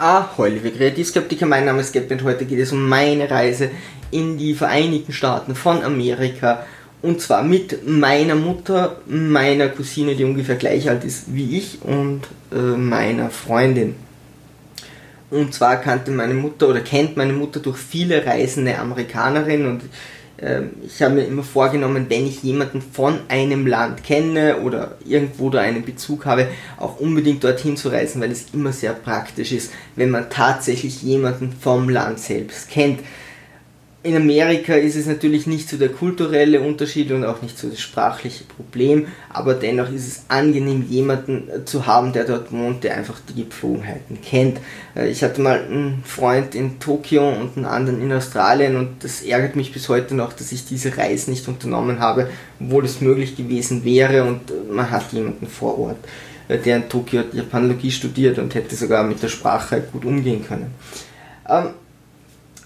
Ahoi, liebe Kreativskeptiker, mein Name ist Gap und heute geht es um meine Reise in die Vereinigten Staaten von Amerika und zwar mit meiner Mutter, meiner Cousine, die ungefähr gleich alt ist wie ich und äh, meiner Freundin. Und zwar kannte meine Mutter oder kennt meine Mutter durch viele reisende Amerikanerinnen und ich habe mir immer vorgenommen, wenn ich jemanden von einem Land kenne oder irgendwo da einen Bezug habe, auch unbedingt dorthin zu reisen, weil es immer sehr praktisch ist, wenn man tatsächlich jemanden vom Land selbst kennt in Amerika ist es natürlich nicht so der kulturelle Unterschied und auch nicht so das sprachliche Problem, aber dennoch ist es angenehm, jemanden zu haben, der dort wohnt, der einfach die Gepflogenheiten kennt. Äh, ich hatte mal einen Freund in Tokio und einen anderen in Australien und das ärgert mich bis heute noch, dass ich diese Reise nicht unternommen habe, obwohl es möglich gewesen wäre und man hat jemanden vor Ort, äh, der in Tokio Japanologie studiert und hätte sogar mit der Sprache gut umgehen können. Ähm,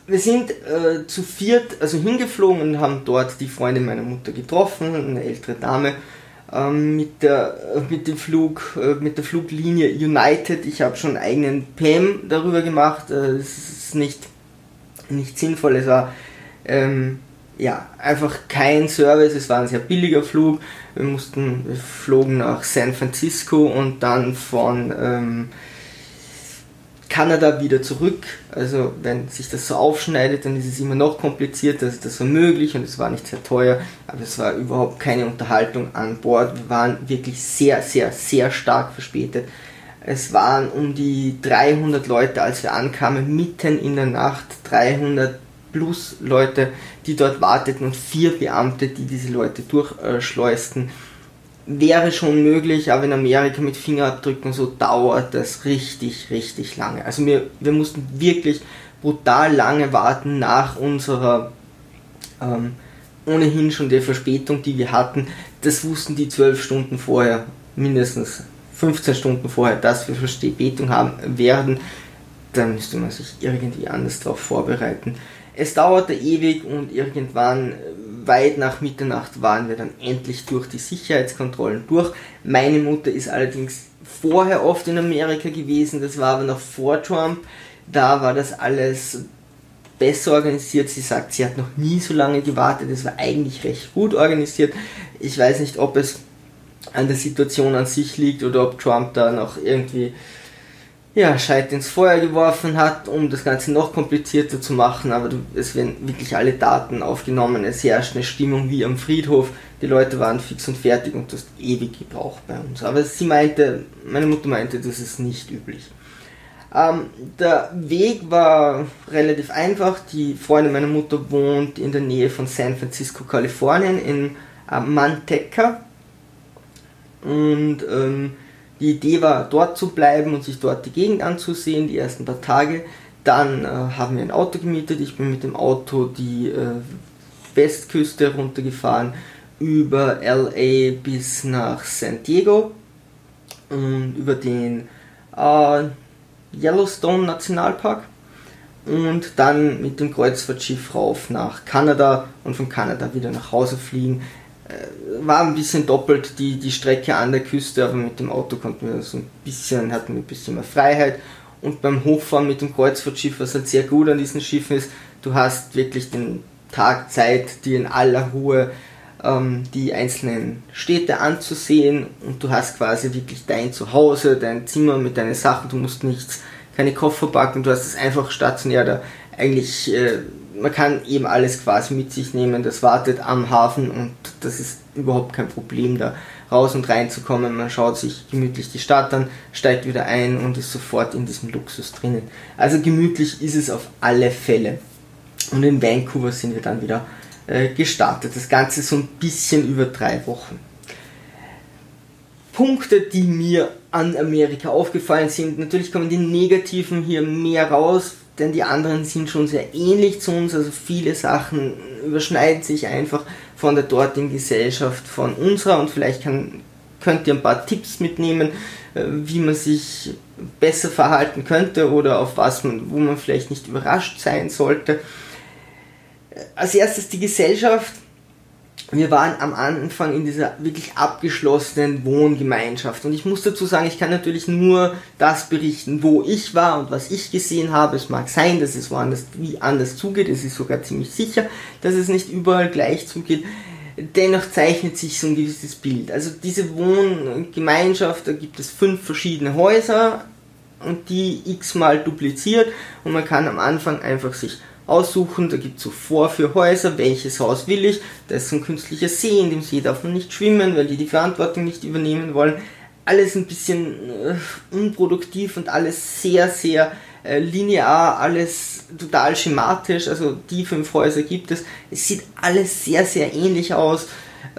wir sind äh, zu viert also hingeflogen und haben dort die Freundin meiner Mutter getroffen, eine ältere Dame, ähm, mit, der, äh, mit dem Flug, äh, mit der Fluglinie United. Ich habe schon einen eigenen PM darüber gemacht. Äh, es ist nicht, nicht sinnvoll. Es war ähm, ja, einfach kein Service. Es war ein sehr billiger Flug. Wir mussten, wir flogen nach San Francisco und dann von ähm, Kanada wieder zurück. Also wenn sich das so aufschneidet, dann ist es immer noch komplizierter. Also das war möglich und es war nicht sehr teuer, aber es war überhaupt keine Unterhaltung an Bord. Wir waren wirklich sehr, sehr, sehr stark verspätet. Es waren um die 300 Leute, als wir ankamen, mitten in der Nacht. 300 plus Leute, die dort warteten und vier Beamte, die diese Leute durchschleusten. Äh, wäre schon möglich, aber in Amerika mit Fingerabdrücken so dauert das richtig, richtig lange. Also wir, wir mussten wirklich brutal lange warten nach unserer ähm, ohnehin schon der Verspätung, die wir hatten. Das wussten die zwölf Stunden vorher, mindestens 15 Stunden vorher, dass wir Verspätung haben werden. Da müsste man sich irgendwie anders darauf vorbereiten. Es dauerte ewig und irgendwann weit nach Mitternacht waren wir dann endlich durch die Sicherheitskontrollen durch. Meine Mutter ist allerdings vorher oft in Amerika gewesen, das war aber noch vor Trump. Da war das alles besser organisiert. Sie sagt, sie hat noch nie so lange gewartet. Es war eigentlich recht gut organisiert. Ich weiß nicht, ob es an der Situation an sich liegt oder ob Trump da noch irgendwie ja, Scheit ins Feuer geworfen hat, um das Ganze noch komplizierter zu machen, aber es werden wirklich alle Daten aufgenommen, es herrscht eine Stimmung wie am Friedhof, die Leute waren fix und fertig und das ewig gebraucht bei uns. Aber sie meinte, meine Mutter meinte, das ist nicht üblich. Ähm, der Weg war relativ einfach, die Freundin meiner Mutter wohnt in der Nähe von San Francisco, Kalifornien, in äh, Manteca und ähm, die Idee war, dort zu bleiben und sich dort die Gegend anzusehen, die ersten paar Tage. Dann äh, haben wir ein Auto gemietet. Ich bin mit dem Auto die äh, Westküste runtergefahren über LA bis nach San Diego und über den äh, Yellowstone Nationalpark und dann mit dem Kreuzfahrtschiff rauf nach Kanada und von Kanada wieder nach Hause fliegen. Äh, war ein bisschen doppelt die, die Strecke an der Küste, aber mit dem Auto konnten wir so ein bisschen, hatten wir ein bisschen mehr Freiheit. Und beim Hochfahren mit dem Kreuzfahrtschiff, was halt sehr gut an diesen Schiffen ist, du hast wirklich den Tag Zeit, dir in aller Ruhe ähm, die einzelnen Städte anzusehen. Und du hast quasi wirklich dein Zuhause, dein Zimmer mit deinen Sachen, du musst nichts, keine Koffer packen, du hast es einfach stationär da. Eigentlich äh, man kann eben alles quasi mit sich nehmen, das wartet am Hafen und das ist überhaupt kein Problem da raus und reinzukommen. Man schaut sich gemütlich die Stadt an, steigt wieder ein und ist sofort in diesem Luxus drinnen. Also gemütlich ist es auf alle Fälle. Und in Vancouver sind wir dann wieder äh, gestartet. Das Ganze so ein bisschen über drei Wochen. Punkte, die mir an Amerika aufgefallen sind. Natürlich kommen die negativen hier mehr raus, denn die anderen sind schon sehr ähnlich zu uns, also viele Sachen überschneiden sich einfach von der dortigen Gesellschaft von unserer. Und vielleicht kann, könnt ihr ein paar Tipps mitnehmen, äh, wie man sich besser verhalten könnte oder auf was man, wo man vielleicht nicht überrascht sein sollte. Als erstes die Gesellschaft wir waren am Anfang in dieser wirklich abgeschlossenen Wohngemeinschaft. Und ich muss dazu sagen, ich kann natürlich nur das berichten, wo ich war und was ich gesehen habe. Es mag sein, dass es woanders wie anders zugeht. Es ist sogar ziemlich sicher, dass es nicht überall gleich zugeht. Dennoch zeichnet sich so ein gewisses Bild. Also diese Wohngemeinschaft, da gibt es fünf verschiedene Häuser und die x-mal dupliziert und man kann am Anfang einfach sich aussuchen. Da gibt es so Vorführhäuser, welches Haus will ich. Da ist so ein künstlicher See, in dem See darf man nicht schwimmen, weil die die Verantwortung nicht übernehmen wollen. Alles ein bisschen äh, unproduktiv und alles sehr, sehr äh, linear, alles total schematisch. Also die fünf Häuser gibt es. Es sieht alles sehr, sehr ähnlich aus.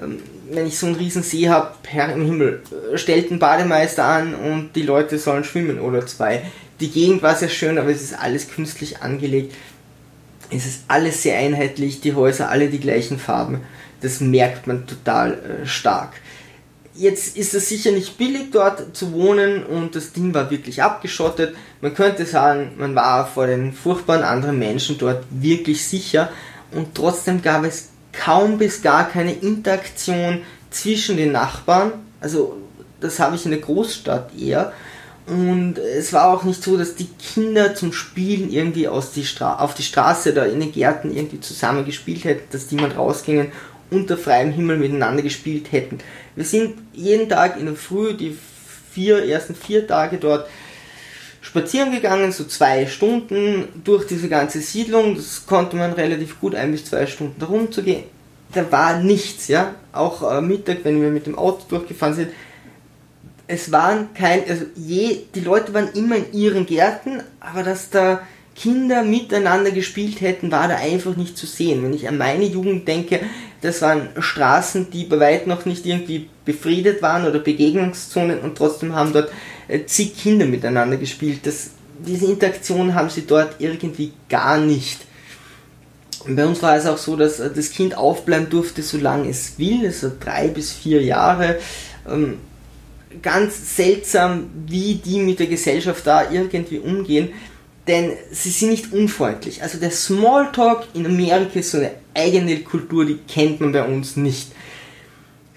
Ähm, wenn ich so einen riesen See habe, Herr im Himmel, äh, stellt einen Bademeister an und die Leute sollen schwimmen oder zwei. Die Gegend war sehr schön, aber es ist alles künstlich angelegt es ist alles sehr einheitlich, die Häuser alle die gleichen Farben. Das merkt man total äh, stark. Jetzt ist es sicher nicht billig dort zu wohnen und das Ding war wirklich abgeschottet. Man könnte sagen, man war vor den furchtbaren anderen Menschen dort wirklich sicher und trotzdem gab es kaum bis gar keine Interaktion zwischen den Nachbarn. Also das habe ich in der Großstadt eher und es war auch nicht so, dass die Kinder zum Spielen irgendwie aus die Stra auf die Straße oder in den Gärten irgendwie zusammen gespielt hätten, dass die mal rausgingen unter freiem Himmel miteinander gespielt hätten. Wir sind jeden Tag in der Früh, die vier, ersten vier Tage dort spazieren gegangen, so zwei Stunden durch diese ganze Siedlung. Das konnte man relativ gut ein bis zwei Stunden herumzugehen. Da war nichts, ja. Auch äh, Mittag, wenn wir mit dem Auto durchgefahren sind, es waren kein, also je, die Leute waren immer in ihren Gärten, aber dass da Kinder miteinander gespielt hätten, war da einfach nicht zu sehen. Wenn ich an meine Jugend denke, das waren Straßen, die bei weitem noch nicht irgendwie befriedet waren oder Begegnungszonen und trotzdem haben dort äh, zig Kinder miteinander gespielt. Das, diese Interaktion haben sie dort irgendwie gar nicht. Und bei uns war es auch so, dass äh, das Kind aufbleiben durfte, solange es will, also drei bis vier Jahre. Ganz seltsam, wie die mit der Gesellschaft da irgendwie umgehen, denn sie sind nicht unfreundlich. Also der Smalltalk in Amerika ist so eine eigene Kultur, die kennt man bei uns nicht.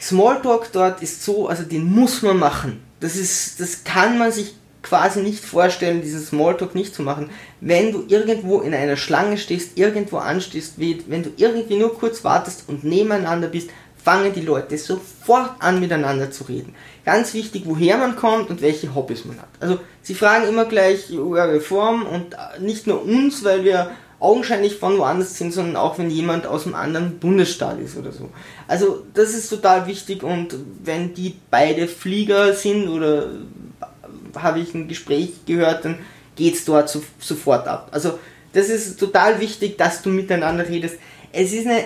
Smalltalk dort ist so, also den muss man machen. Das ist, das kann man sich quasi nicht vorstellen, diesen Smalltalk nicht zu machen. Wenn du irgendwo in einer Schlange stehst, irgendwo anstehst, wenn du irgendwie nur kurz wartest und nebeneinander bist, fangen die Leute sofort an miteinander zu reden. Ganz wichtig, woher man kommt und welche Hobbys man hat. Also sie fragen immer gleich eure Form und nicht nur uns, weil wir augenscheinlich von woanders sind, sondern auch wenn jemand aus einem anderen Bundesstaat ist oder so. Also das ist total wichtig und wenn die beide Flieger sind oder habe ich ein Gespräch gehört, dann geht es dort so, sofort ab. Also das ist total wichtig, dass du miteinander redest. Es ist eine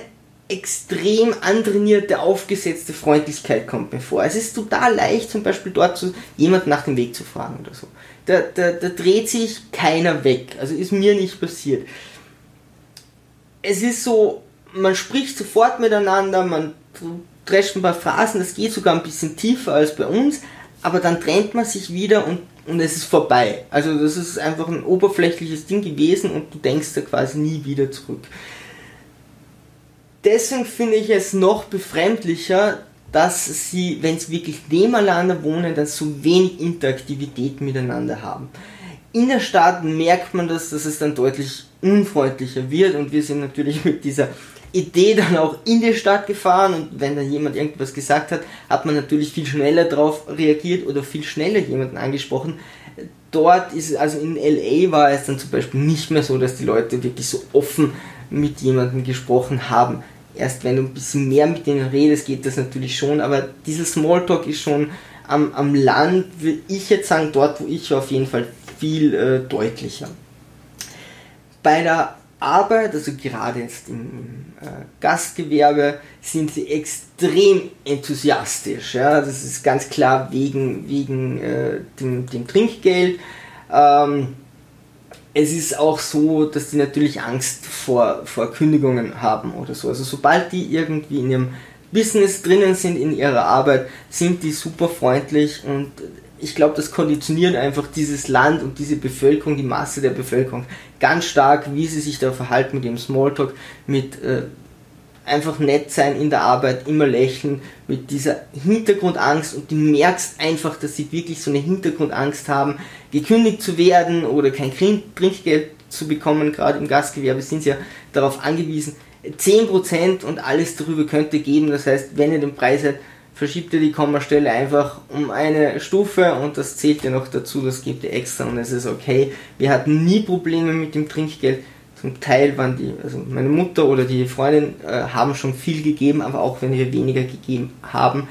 extrem antrainierte, aufgesetzte Freundlichkeit kommt mir vor. Es ist total leicht, zum Beispiel dort zu, jemand nach dem Weg zu fragen oder so. Da, da, da dreht sich keiner weg. Also ist mir nicht passiert. Es ist so, man spricht sofort miteinander, man drescht ein paar Phrasen, das geht sogar ein bisschen tiefer als bei uns, aber dann trennt man sich wieder und, und es ist vorbei. Also das ist einfach ein oberflächliches Ding gewesen und du denkst da quasi nie wieder zurück deswegen finde ich es noch befremdlicher, dass sie, wenn sie wirklich nebeneinander wohnen, dann so wenig Interaktivität miteinander haben. In der Stadt merkt man das, dass es dann deutlich unfreundlicher wird und wir sind natürlich mit dieser Idee dann auch in die Stadt gefahren und wenn dann jemand irgendwas gesagt hat, hat man natürlich viel schneller darauf reagiert oder viel schneller jemanden angesprochen. Dort ist, also in LA war es dann zum Beispiel nicht mehr so, dass die Leute wirklich so offen mit jemandem gesprochen haben erst wenn du ein bisschen mehr mit denen redest, geht das natürlich schon, aber dieser Smalltalk ist schon am, am Land, würde ich jetzt sagen, dort wo ich auf jeden Fall viel äh, deutlicher. Bei der Arbeit, also gerade jetzt im, äh, Gastgewerbe, sind sie extrem enthusiastisch. Ja? Das ist ganz klar wegen, wegen äh, dem, dem Trinkgeld. Ähm, es ist auch so, dass die natürlich Angst vor, vor Kündigungen haben oder so. Also sobald die irgendwie in ihrem Business drinnen sind, in ihrer Arbeit, sind die super freundlich und ich glaube, das konditioniert einfach dieses Land und diese Bevölkerung, die Masse der Bevölkerung ganz stark, wie sie sich da verhalten mit ihrem Smalltalk, mit äh, einfach nett sein in der Arbeit, immer lächeln, mit dieser Hintergrundangst und du merkst einfach, dass sie wirklich so eine Hintergrundangst haben, gekündigt zu werden oder kein Trinkgeld zu bekommen, gerade im Gastgewerbe sind sie ja darauf angewiesen. 10% und alles darüber könnte geben, das heißt, wenn ihr den Preis habt, verschiebt ihr die Kommastelle einfach um eine Stufe und das zählt ihr noch dazu, das gebt ihr extra und es ist okay. Wir hatten nie Probleme mit dem Trinkgeld zum Teil waren die, also meine Mutter oder die Freundin äh, haben schon viel gegeben, aber auch wenn wir weniger gegeben haben,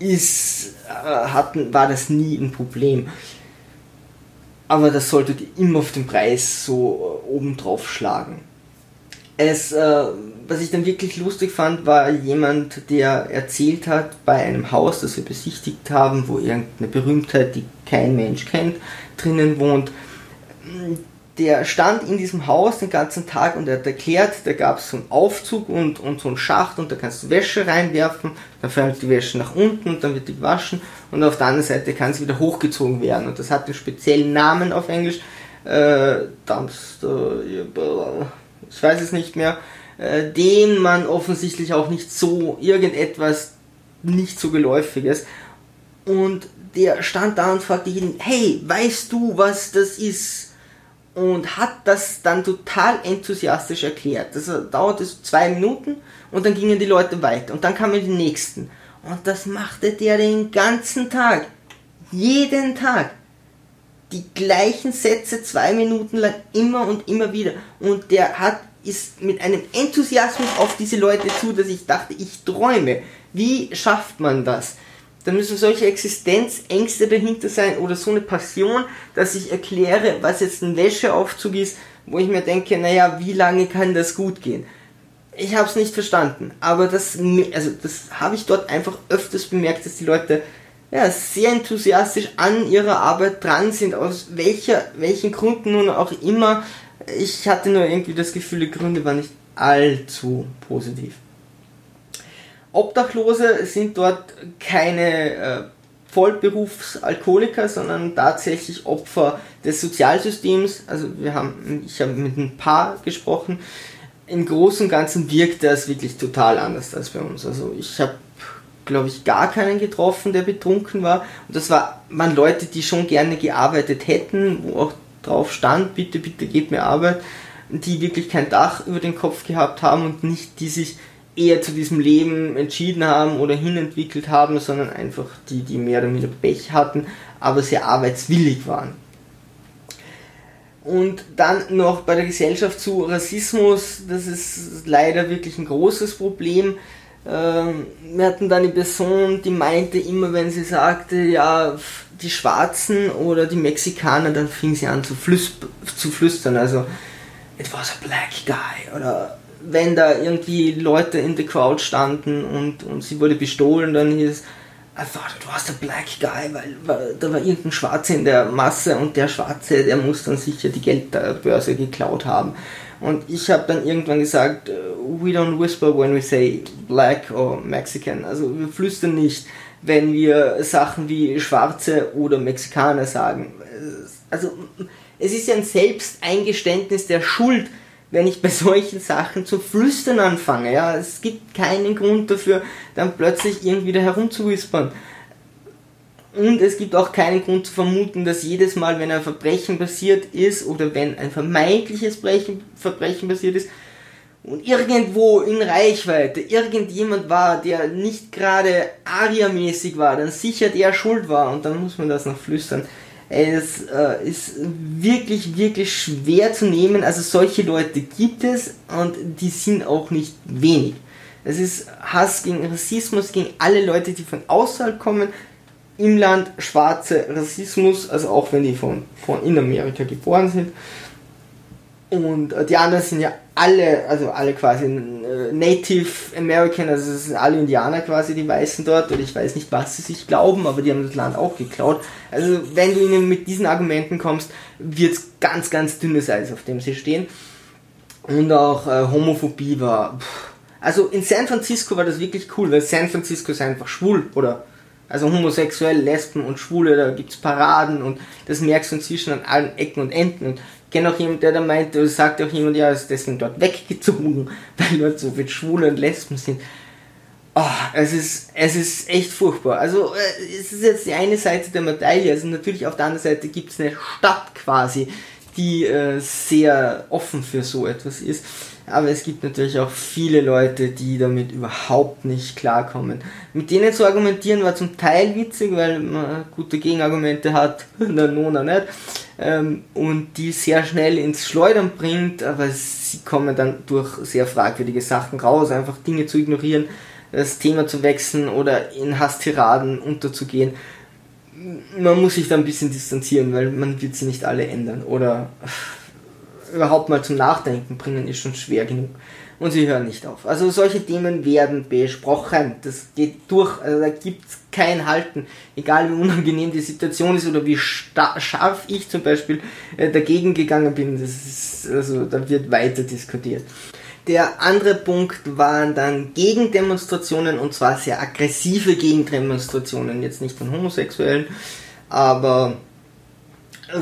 ist, äh, hatten, war das nie ein Problem. Aber das solltet ihr immer auf den Preis so äh, oben drauf schlagen. Es, äh, was ich dann wirklich lustig fand, war jemand, der erzählt hat, bei einem Haus, das wir besichtigt haben, wo irgendeine Berühmtheit, die kein Mensch kennt, drinnen wohnt, der stand in diesem Haus den ganzen Tag und er hat erklärt, da gab es so einen Aufzug und, und so einen Schacht und da kannst du Wäsche reinwerfen, dann fällt die Wäsche nach unten und dann wird die gewaschen und auf der anderen Seite kann sie wieder hochgezogen werden. Und das hat einen speziellen Namen auf Englisch, äh, Dumpster, ich weiß es nicht mehr, äh, den man offensichtlich auch nicht so irgendetwas nicht so geläufiges. Und der stand da und fragte jeden, hey, weißt du, was das ist? Und hat das dann total enthusiastisch erklärt. Das dauerte so zwei Minuten und dann gingen die Leute weiter und dann kamen die nächsten. Und das machte der den ganzen Tag. Jeden Tag. Die gleichen Sätze zwei Minuten lang immer und immer wieder. Und der hat, ist mit einem Enthusiasmus auf diese Leute zu, dass ich dachte, ich träume. Wie schafft man das? Da müssen solche Existenzängste dahinter sein oder so eine Passion, dass ich erkläre, was jetzt ein Wäscheaufzug ist, wo ich mir denke, naja, wie lange kann das gut gehen? Ich habe es nicht verstanden, aber das, also das habe ich dort einfach öfters bemerkt, dass die Leute ja, sehr enthusiastisch an ihrer Arbeit dran sind, aus welcher, welchen Gründen nun auch immer. Ich hatte nur irgendwie das Gefühl, die Gründe waren nicht allzu positiv. Obdachlose sind dort keine äh, Vollberufsalkoholiker, sondern tatsächlich Opfer des Sozialsystems. Also wir haben, ich habe mit ein paar gesprochen. Im Großen und Ganzen wirkt das wirklich total anders als bei uns. Also ich habe, glaube ich, gar keinen getroffen, der betrunken war. Und das war, waren Leute, die schon gerne gearbeitet hätten, wo auch drauf stand, bitte, bitte gebt mir Arbeit, die wirklich kein Dach über den Kopf gehabt haben und nicht die sich eher zu diesem Leben entschieden haben oder hinentwickelt haben, sondern einfach die, die mehr oder weniger Pech hatten, aber sehr arbeitswillig waren. Und dann noch bei der Gesellschaft zu Rassismus, das ist leider wirklich ein großes Problem. Ähm, wir hatten dann eine Person, die meinte immer, wenn sie sagte, ja, die Schwarzen oder die Mexikaner, dann fing sie an zu, zu flüstern, also, it was a black guy oder wenn da irgendwie Leute in der Crowd standen und, und sie wurde bestohlen, dann hieß I thought it was the black guy, weil, weil da war irgendein Schwarzer in der Masse und der Schwarze, der muss dann sicher die Geldbörse geklaut haben. Und ich habe dann irgendwann gesagt, we don't whisper when we say black or Mexican. Also wir flüstern nicht, wenn wir Sachen wie Schwarze oder Mexikaner sagen. Also es ist ja ein Selbsteingeständnis der Schuld, wenn ich bei solchen Sachen zu flüstern anfange. Ja, es gibt keinen Grund dafür, dann plötzlich irgendwie da herumzuwispern. Und es gibt auch keinen Grund zu vermuten, dass jedes Mal, wenn ein Verbrechen passiert ist oder wenn ein vermeintliches Verbrechen passiert ist und irgendwo in Reichweite irgendjemand war, der nicht gerade Aria-mäßig war, dann sicher der schuld war und dann muss man das noch flüstern. Es äh, ist wirklich, wirklich schwer zu nehmen. Also solche Leute gibt es und die sind auch nicht wenig. Es ist Hass gegen Rassismus, gegen alle Leute, die von außerhalb kommen. Im Land schwarze Rassismus, also auch wenn die von, von in Amerika geboren sind. Und äh, die anderen sind ja alle, also alle quasi äh, Native American, also es sind alle Indianer quasi, die Weißen dort, oder ich weiß nicht, was sie sich glauben, aber die haben das Land auch geklaut. Also wenn du ihnen mit diesen Argumenten kommst, wird es ganz, ganz dünnes Eis, auf dem sie stehen. Und auch äh, Homophobie war. Pff. Also in San Francisco war das wirklich cool, weil San Francisco ist einfach schwul oder Also homosexuell, Lesben und Schwule, da gibt es Paraden und das merkst du inzwischen an allen Ecken und Enden. Und kenne auch jemanden, der da meint, sagt auch jemand, ja, ist deswegen dort weggezogen, weil dort so viele Schwule und Lesben sind. Oh, es ist, es ist echt furchtbar. Also, äh, es ist jetzt die eine Seite der Medaille. Also, natürlich auf der anderen Seite gibt es eine Stadt quasi, die äh, sehr offen für so etwas ist. Aber es gibt natürlich auch viele Leute, die damit überhaupt nicht klarkommen. Mit denen zu argumentieren war zum Teil witzig, weil man gute Gegenargumente hat, der Nona nicht. Ähm, und die sehr schnell ins Schleudern bringt, aber sie kommen dann durch sehr fragwürdige Sachen raus, einfach Dinge zu ignorieren das Thema zu wechseln oder in Hasstiraden unterzugehen. Man muss sich da ein bisschen distanzieren, weil man wird sie nicht alle ändern. Oder überhaupt mal zum Nachdenken bringen ist schon schwer genug. Und sie hören nicht auf. Also solche Themen werden besprochen. Das geht durch. Also da gibt es kein Halten. Egal wie unangenehm die Situation ist oder wie scharf ich zum Beispiel äh, dagegen gegangen bin. Das ist, also da wird weiter diskutiert. Der andere Punkt waren dann Gegendemonstrationen und zwar sehr aggressive Gegendemonstrationen, jetzt nicht von Homosexuellen, aber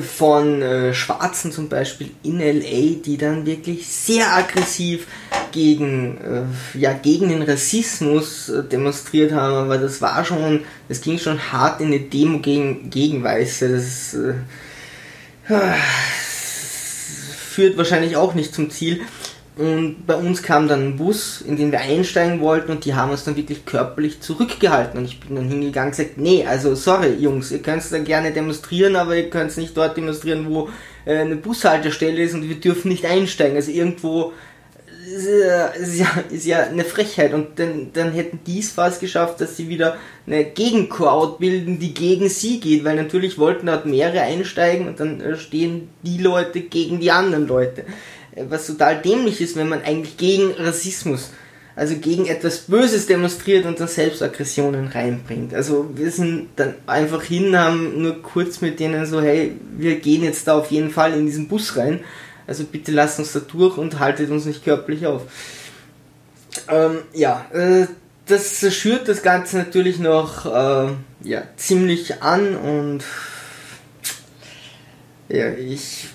von äh, Schwarzen zum Beispiel in LA, die dann wirklich sehr aggressiv gegen, äh, ja, gegen den Rassismus äh, demonstriert haben, aber das war schon, das ging schon hart in eine Demo gegen, gegen Weiße. Das äh, führt wahrscheinlich auch nicht zum Ziel. Und bei uns kam dann ein Bus, in den wir einsteigen wollten und die haben uns dann wirklich körperlich zurückgehalten. Und ich bin dann hingegangen und gesagt, nee, also sorry Jungs, ihr könnt dann gerne demonstrieren, aber ihr könnt nicht dort demonstrieren, wo äh, eine Bushaltestelle ist und wir dürfen nicht einsteigen. Also irgendwo ist ja, ist ja, ist ja eine Frechheit. Und dann, dann hätten die es fast geschafft, dass sie wieder eine Gegencrowd bilden, die gegen sie geht, weil natürlich wollten dort mehrere einsteigen und dann äh, stehen die Leute gegen die anderen Leute was total dämlich ist, wenn man eigentlich gegen Rassismus, also gegen etwas Böses demonstriert und dann Selbstaggressionen reinbringt. Also wir sind dann einfach hin, haben nur kurz mit denen so, hey, wir gehen jetzt da auf jeden Fall in diesen Bus rein, also bitte lasst uns da durch und haltet uns nicht körperlich auf. Ähm, ja, äh, das schürt das Ganze natürlich noch äh, ja, ziemlich an und ja, ich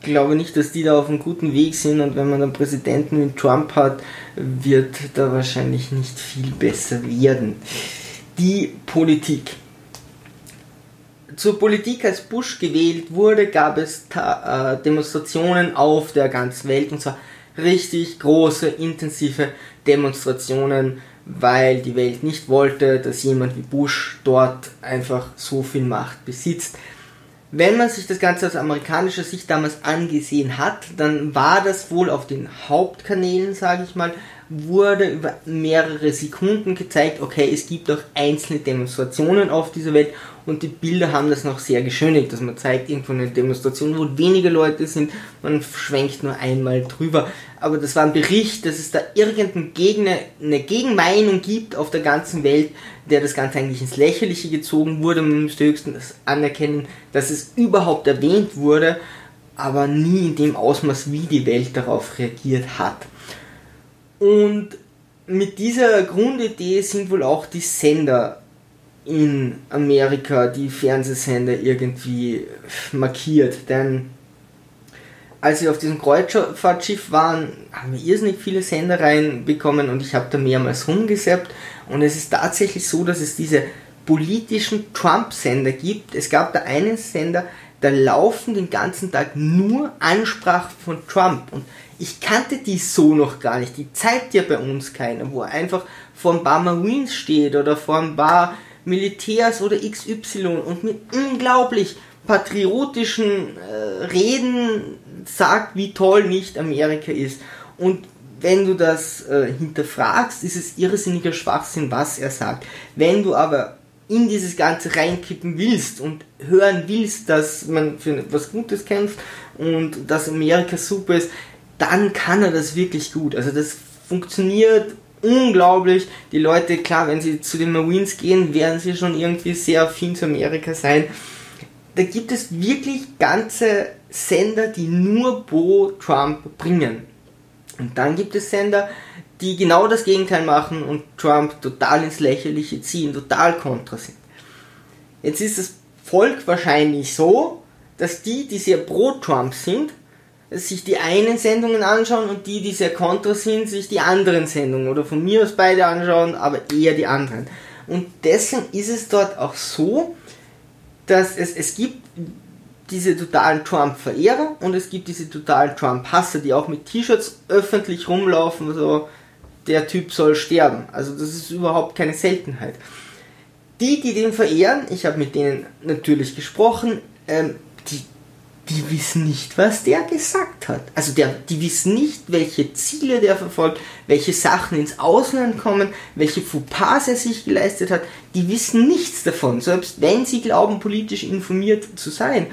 glaube nicht, dass die da auf einem guten Weg sind und wenn man einen Präsidenten wie Trump hat, wird da wahrscheinlich nicht viel besser werden. Die Politik. Zur Politik, als Bush gewählt wurde, gab es äh, Demonstrationen auf der ganzen Welt und zwar richtig große, intensive Demonstrationen, weil die Welt nicht wollte, dass jemand wie Bush dort einfach so viel Macht besitzt wenn man sich das Ganze aus amerikanischer Sicht damals angesehen hat, dann war das wohl auf den Hauptkanälen, sage ich mal, wurde über mehrere Sekunden gezeigt, okay, es gibt auch einzelne Demonstrationen auf dieser Welt und die Bilder haben das noch sehr geschönigt, dass man zeigt irgendwo eine Demonstration, wo weniger Leute sind, man schwenkt nur einmal drüber. Aber das war ein Bericht, dass es da irgendeine Gegner, eine Gegenmeinung gibt auf der ganzen Welt, der das Ganze eigentlich ins Lächerliche gezogen wurde. Man müsste höchstens anerkennen, dass es überhaupt erwähnt wurde, aber nie in dem Ausmaß, wie die Welt darauf reagiert hat. Und mit dieser Grundidee sind wohl auch die Sender in Amerika, die Fernsehsender irgendwie markiert. Denn als wir auf diesem Kreuzfahrtschiff waren, haben wir irrsinnig viele Sender reinbekommen und ich habe da mehrmals rumgesappt. Und es ist tatsächlich so, dass es diese politischen Trump-Sender gibt. Es gab da einen Sender, da laufen den ganzen Tag nur Ansprachen von Trump. Und ich kannte die so noch gar nicht. Die zeigt ja bei uns keiner, wo er einfach vor ein paar Marines steht oder vor ein paar Militärs oder XY und mit unglaublich patriotischen äh, Reden sagt, wie toll nicht Amerika ist. Und wenn du das äh, hinterfragst, ist es irrsinniger Schwachsinn, was er sagt. Wenn du aber in dieses Ganze reinkippen willst und hören willst, dass man für etwas Gutes kämpft und dass Amerika super ist, dann kann er das wirklich gut. Also das funktioniert unglaublich. Die Leute, klar, wenn sie zu den Marines gehen, werden sie schon irgendwie sehr affin zu Amerika sein. Da gibt es wirklich ganze Sender, die nur Bo Trump bringen. Und dann gibt es Sender, die genau das Gegenteil machen und Trump total ins Lächerliche ziehen, total kontra sind. Jetzt ist das Volk wahrscheinlich so, dass die, die sehr pro Trump sind, sich die einen Sendungen anschauen und die, die sehr kontra sind, sich die anderen Sendungen oder von mir aus beide anschauen, aber eher die anderen. Und deswegen ist es dort auch so, dass es, es gibt diese totalen Trump-Verehrer und es gibt diese totalen Trump-Hasser, die auch mit T-Shirts öffentlich rumlaufen, so der Typ soll sterben. Also das ist überhaupt keine Seltenheit. Die, die den verehren, ich habe mit denen natürlich gesprochen, ähm, die, wissen nicht, was der gesagt hat. Also der, die wissen nicht, welche Ziele der verfolgt, welche Sachen ins Ausland kommen, welche Fauxpas er sich geleistet hat. Die wissen nichts davon, selbst wenn sie glauben, politisch informiert zu sein.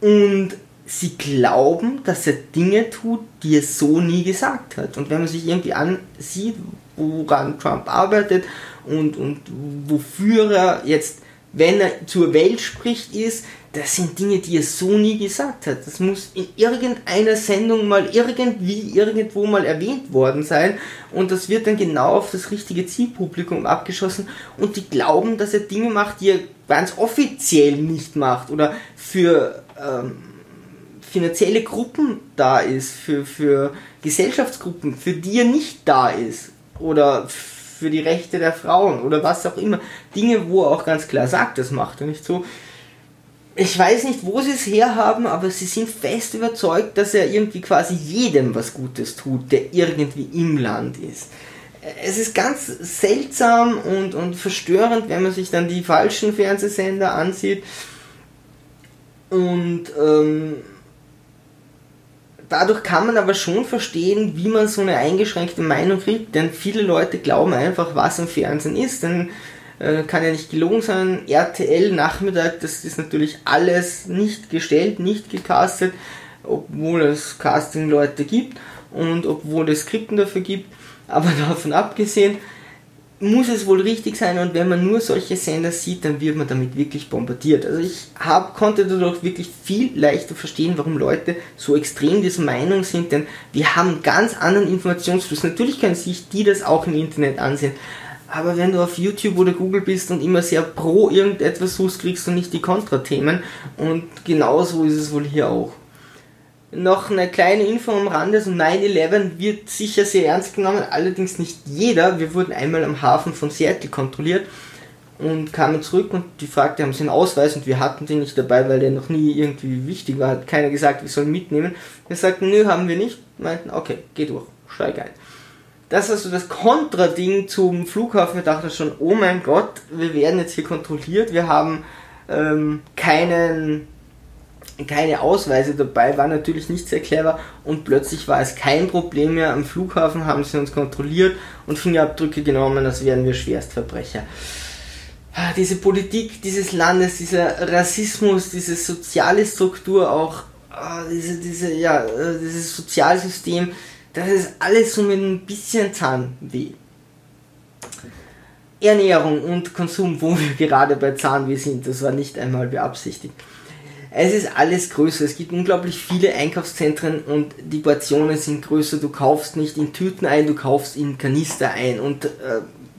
Und sie glauben, dass er Dinge tut, die er so nie gesagt hat. Und wenn man sich irgendwie ansieht, woran Trump arbeitet und, und wofür er jetzt, wenn er zur Welt spricht, ist, das sind Dinge, die er so nie gesagt hat. Das muss in irgendeiner Sendung mal irgendwie irgendwo mal erwähnt worden sein und das wird dann genau auf das richtige Zielpublikum abgeschossen und die glauben, dass er Dinge macht, die er ganz offiziell nicht macht oder für ähm, finanzielle Gruppen da ist, für, für Gesellschaftsgruppen, für die er nicht da ist oder für die Rechte der Frauen oder was auch immer. Dinge, wo er auch ganz klar sagt, das macht er nicht so. Ich weiß nicht, wo sie es herhaben, aber sie sind fest überzeugt, dass er irgendwie quasi jedem was Gutes tut, der irgendwie im Land ist. Es ist ganz seltsam und, und verstörend, wenn man sich dann die falschen Fernsehsender ansieht. Und ähm, dadurch kann man aber schon verstehen, wie man so eine eingeschränkte Meinung kriegt, denn viele Leute glauben einfach, was im Fernsehen ist. Denn äh, kann ja nicht gelogen sein. RTL Nachmittag, das ist natürlich alles nicht gestellt, nicht gecastet, obwohl es Casting-Leute gibt und obwohl es Skripten dafür gibt. Aber davon abgesehen, muss es wohl richtig sein und wenn man nur solche Sender sieht, dann wird man damit wirklich bombardiert. Also ich hab, konnte dadurch wirklich viel leichter verstehen, warum Leute so extrem dieser Meinung sind, denn wir haben ganz anderen Informationsfluss. Natürlich können sich die das auch im Internet ansehen, aber wenn du auf YouTube oder Google bist und immer sehr pro irgendetwas suchst, kriegst du nicht die Kontrathemen und genauso ist es wohl hier auch. Noch eine kleine Info am Rande, so 9-11 wird sicher sehr ernst genommen, allerdings nicht jeder. Wir wurden einmal am Hafen von Seattle kontrolliert und kamen zurück und die fragte, haben sie einen Ausweis und wir hatten den nicht dabei, weil der noch nie irgendwie wichtig war. Hat keiner gesagt, wir sollen mitnehmen. Wir sagten, nö, haben wir nicht. Meinten, okay, geh durch, steig ein. Das war so das Kontrading zum Flughafen. Wir dachten schon, oh mein Gott, wir werden jetzt hier kontrolliert, wir haben ähm, keinen keine Ausweise dabei, war natürlich nicht sehr clever und plötzlich war es kein Problem mehr. Am Flughafen haben sie uns kontrolliert und Fingerabdrücke genommen, als wären wir Schwerstverbrecher. Ah, diese Politik dieses Landes, dieser Rassismus, diese soziale Struktur auch, ah, diese, diese, ja, äh, dieses Sozialsystem, das ist alles so mit ein bisschen Zahnweh. Ernährung und Konsum, wo wir gerade bei Zahnweh sind, das war nicht einmal beabsichtigt. Es ist alles größer. Es gibt unglaublich viele Einkaufszentren und die Portionen sind größer. Du kaufst nicht in Tüten ein, du kaufst in Kanister ein. Und äh,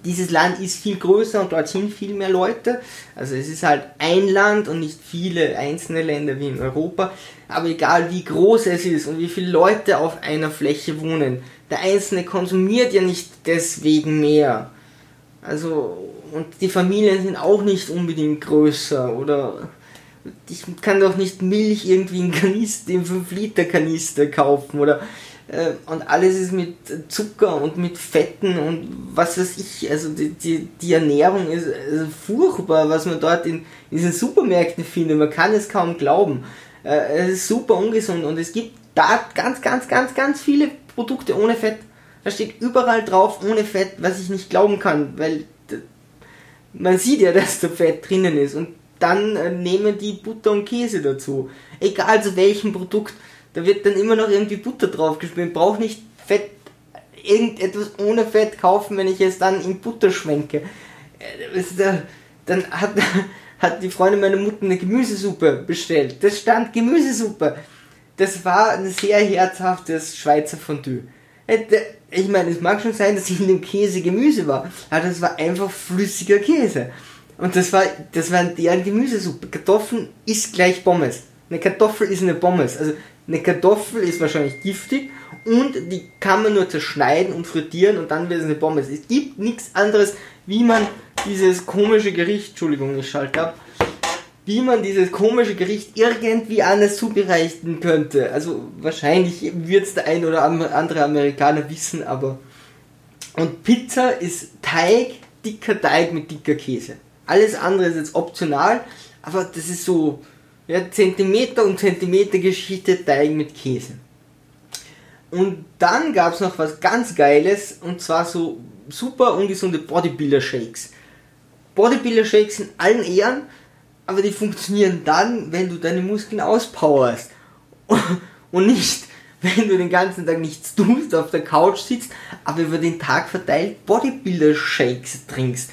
dieses Land ist viel größer und dort sind viel mehr Leute. Also es ist halt ein Land und nicht viele einzelne Länder wie in Europa. Aber egal wie groß es ist und wie viele Leute auf einer Fläche wohnen, der Einzelne konsumiert ja nicht deswegen mehr. Also, und die Familien sind auch nicht unbedingt größer oder ich kann doch nicht Milch irgendwie in Kanister, in 5 Liter Kanister kaufen oder äh, und alles ist mit Zucker und mit Fetten und was weiß ich, also die, die, die Ernährung ist also furchtbar, was man dort in, in diesen Supermärkten findet, man kann es kaum glauben. Äh, es ist super ungesund und es gibt da ganz, ganz, ganz, ganz viele Produkte ohne Fett. Da steht überall drauf ohne Fett, was ich nicht glauben kann, weil man sieht ja, dass da Fett drinnen ist und dann äh, nehmen die Butter und Käse dazu. Egal zu welchem Produkt, da wird dann immer noch irgendwie Butter drauf gespielt. Brauche nicht Fett, irgendetwas ohne Fett kaufen, wenn ich es dann in Butter schwenke. Äh, dann hat, hat die Freundin meiner Mutter eine Gemüsesuppe bestellt. Das stand Gemüsesuppe. Das war ein sehr herzhaftes Schweizer Fondue. Äh, ich meine, es mag schon sein, dass in dem Käse Gemüse war, aber das war einfach flüssiger Käse. Und das war, das war deren Gemüsesuppe. Kartoffeln ist gleich Pommes. Eine Kartoffel ist eine Pommes. Also eine Kartoffel ist wahrscheinlich giftig und die kann man nur zerschneiden und frittieren und dann wird es eine Pommes. Es gibt nichts anderes, wie man dieses komische Gericht, Entschuldigung, ich schalte ab, wie man dieses komische Gericht irgendwie anders zubereiten könnte. Also wahrscheinlich wird es der ein oder andere Amerikaner wissen, aber... Und Pizza ist Teig, dicker Teig mit dicker Käse. Alles andere ist jetzt optional, aber das ist so ja, Zentimeter und Zentimeter Geschichte Teig mit Käse. Und dann gab es noch was ganz Geiles und zwar so super ungesunde Bodybuilder-Shakes. Bodybuilder-Shakes in allen Ehren, aber die funktionieren dann, wenn du deine Muskeln auspowerst. Und nicht, wenn du den ganzen Tag nichts tust, auf der Couch sitzt, aber über den Tag verteilt Bodybuilder-Shakes trinkst.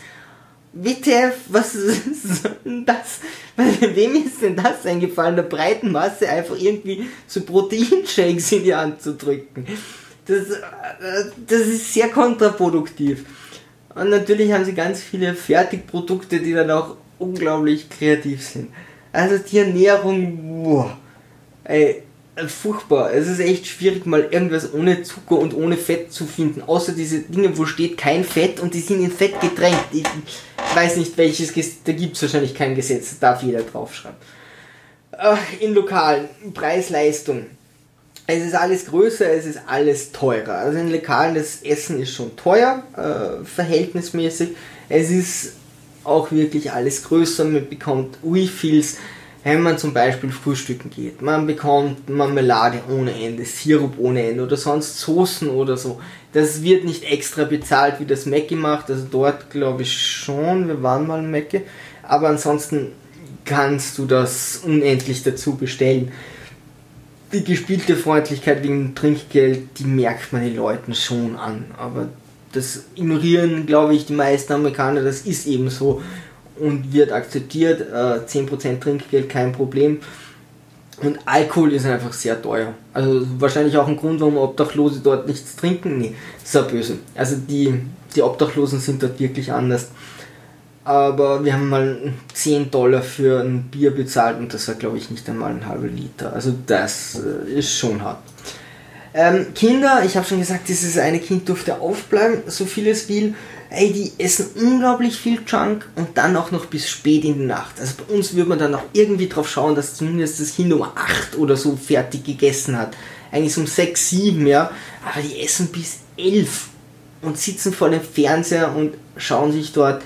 WTF, was ist denn das? Wem ist denn das eingefallen, der breiten Masse einfach irgendwie so Proteinshakes in die Hand zu drücken? Das, das ist sehr kontraproduktiv. Und natürlich haben sie ganz viele Fertigprodukte, die dann auch unglaublich kreativ sind. Also die Ernährung, boah, ey, furchtbar. Es ist echt schwierig, mal irgendwas ohne Zucker und ohne Fett zu finden. Außer diese Dinge, wo steht kein Fett und die sind in Fett getränkt. Ich weiß nicht welches, da gibt es wahrscheinlich kein Gesetz, darf jeder draufschreiben. In Lokalen, Preis-Leistung. Es ist alles größer, es ist alles teurer. Also in Lokalen, das Essen ist schon teuer, äh, verhältnismäßig. Es ist auch wirklich alles größer, man bekommt Refills wenn man zum Beispiel frühstücken geht, man bekommt Marmelade ohne Ende, Sirup ohne Ende oder sonst Soßen oder so. Das wird nicht extra bezahlt, wie das Mackie macht. Also dort glaube ich schon, wir waren mal im Mackie. Aber ansonsten kannst du das unendlich dazu bestellen. Die gespielte Freundlichkeit wegen Trinkgeld, die merkt man den Leuten schon an. Aber das ignorieren, glaube ich, die meisten Amerikaner, das ist eben so und wird akzeptiert. Äh, 10% Trinkgeld kein Problem. Und Alkohol ist einfach sehr teuer. Also wahrscheinlich auch ein Grund, warum Obdachlose dort nichts trinken. Nee, ist ja böse. Also die, die Obdachlosen sind dort wirklich anders. Aber wir haben mal 10 Dollar für ein Bier bezahlt und das war glaube ich nicht einmal ein halber Liter. Also das äh, ist schon hart. Ähm, Kinder, ich habe schon gesagt, dieses eine Kind durfte aufbleiben, so viel es will ey, die essen unglaublich viel Junk und dann auch noch bis spät in die Nacht. Also bei uns würde man dann auch irgendwie drauf schauen, dass zumindest das Kind um 8 oder so fertig gegessen hat. Eigentlich um 6, 7, ja. Aber die essen bis 11 und sitzen vor dem Fernseher und schauen sich dort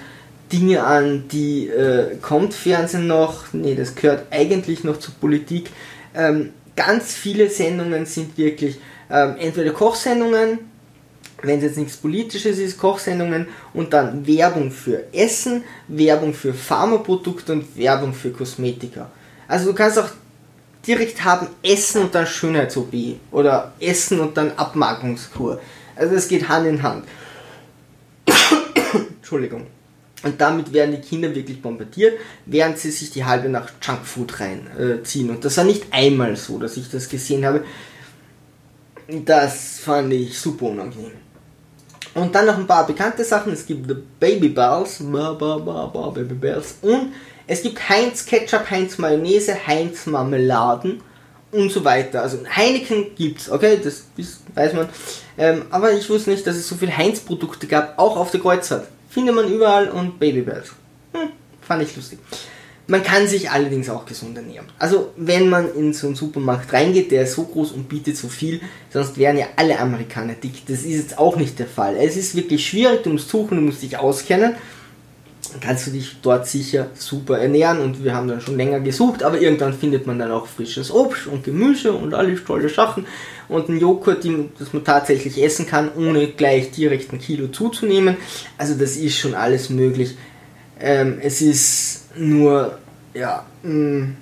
Dinge an, die äh, kommt Fernsehen noch, nee, das gehört eigentlich noch zur Politik. Ähm, ganz viele Sendungen sind wirklich ähm, entweder Kochsendungen, wenn es jetzt nichts Politisches ist, Kochsendungen und dann Werbung für Essen, Werbung für Pharmaprodukte und Werbung für Kosmetika. Also du kannst auch direkt haben Essen und dann Schönheits-OP oder Essen und dann Abmagungskur. Also es geht Hand in Hand. Entschuldigung. Und damit werden die Kinder wirklich bombardiert, während sie sich die halbe Nacht Junkfood reinziehen. Äh, und das war nicht einmal so, dass ich das gesehen habe. Das fand ich super unangenehm. Und dann noch ein paar bekannte Sachen. Es gibt The Baby Bells, Baby Bells und es gibt Heinz Ketchup, Heinz Mayonnaise, Heinz Marmeladen und so weiter. Also Heineken gibt's, okay, das weiß man. Ähm, aber ich wusste nicht, dass es so viele Heinz-Produkte gab, auch auf der Kreuzfahrt. Findet man überall und Baby Bells. Hm, fand ich lustig. Man kann sich allerdings auch gesund ernähren. Also wenn man in so einen Supermarkt reingeht, der ist so groß und bietet so viel, sonst wären ja alle Amerikaner dick. Das ist jetzt auch nicht der Fall. Es ist wirklich schwierig, du musst suchen, du musst dich auskennen. Dann kannst du dich dort sicher super ernähren und wir haben dann schon länger gesucht, aber irgendwann findet man dann auch frisches Obst und Gemüse und alles tolle Sachen und einen Joghurt, das man tatsächlich essen kann, ohne gleich direkt ein Kilo zuzunehmen. Also das ist schon alles möglich. Ähm, es ist nur ja, ein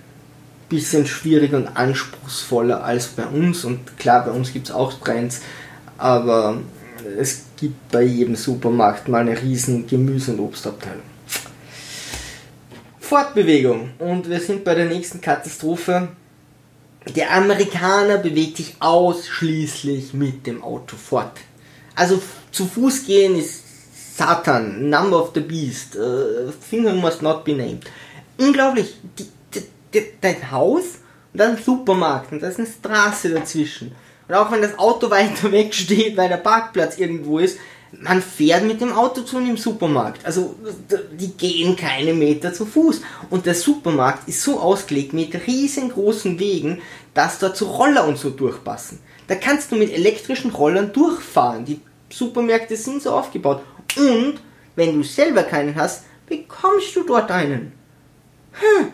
bisschen schwieriger und anspruchsvoller als bei uns. Und klar, bei uns gibt es auch Trends, aber es gibt bei jedem Supermarkt mal eine riesen Gemüse- und Obstabteilung. Fortbewegung. Und wir sind bei der nächsten Katastrophe. Der Amerikaner bewegt sich ausschließlich mit dem Auto fort. Also zu Fuß gehen ist Satan, Number of the Beast, uh, Finger must not be named. Unglaublich, die, die, die, dein Haus und dann ein Supermarkt und da ist eine Straße dazwischen. Und auch wenn das Auto weiter weg steht, weil der Parkplatz irgendwo ist, man fährt mit dem Auto zu einem Supermarkt. Also die gehen keine Meter zu Fuß. Und der Supermarkt ist so ausgelegt mit riesengroßen Wegen, dass dort so Roller und so durchpassen. Da kannst du mit elektrischen Rollern durchfahren. Die Supermärkte sind so aufgebaut. Und wenn du selber keinen hast, bekommst du dort einen. Hm.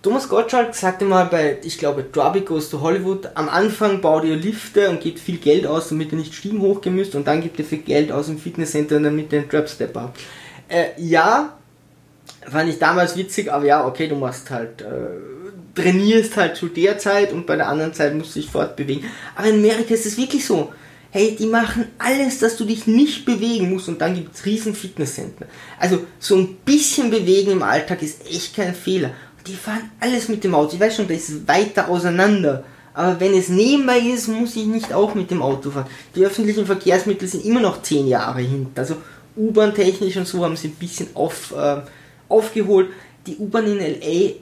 Thomas Gottschalk sagte mal bei, ich glaube, Drubby Goes to Hollywood, am Anfang baut ihr Lifte und gibt viel Geld aus, damit ihr nicht Stiegen hochgehen müsst und dann gibt ihr viel Geld aus im Fitnesscenter, damit ihr einen Trapstep habt. Äh, ja, fand ich damals witzig, aber ja, okay, du machst halt, äh, trainierst halt zu der Zeit und bei der anderen Zeit musst du dich fortbewegen. Aber in Amerika ist es wirklich so. Hey, die machen alles, dass du dich nicht bewegen musst und dann gibt es riesen Fitnesscenter. Also so ein bisschen bewegen im Alltag ist echt kein Fehler die fahren alles mit dem Auto. Ich weiß schon, das ist weiter auseinander. Aber wenn es nebenbei ist, muss ich nicht auch mit dem Auto fahren. Die öffentlichen Verkehrsmittel sind immer noch 10 Jahre hinten. Also U-Bahn technisch und so haben sie ein bisschen auf, äh, aufgeholt. Die U-Bahn in LA,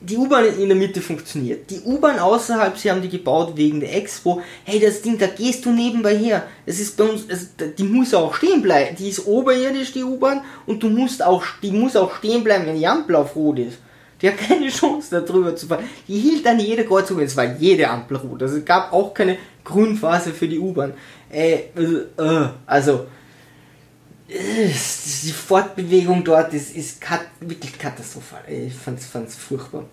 die U-Bahn in der Mitte funktioniert. Die U-Bahn außerhalb, sie haben die gebaut wegen der Expo. Hey, das Ding, da gehst du nebenbei her. Das ist bei uns, also, die muss auch stehen bleiben. Die ist oberirdisch, die U-Bahn, und du musst auch, die muss auch stehen bleiben, wenn die Ampel auf Rot ist. Die hat keine Chance darüber zu fahren. Die hielt an jede Kreuzung, es war jede Ampel rot. Also es gab auch keine Grünphase für die U-Bahn. Äh, äh, also äh, die Fortbewegung dort ist, ist kat wirklich katastrophal. Ich fand es furchtbar.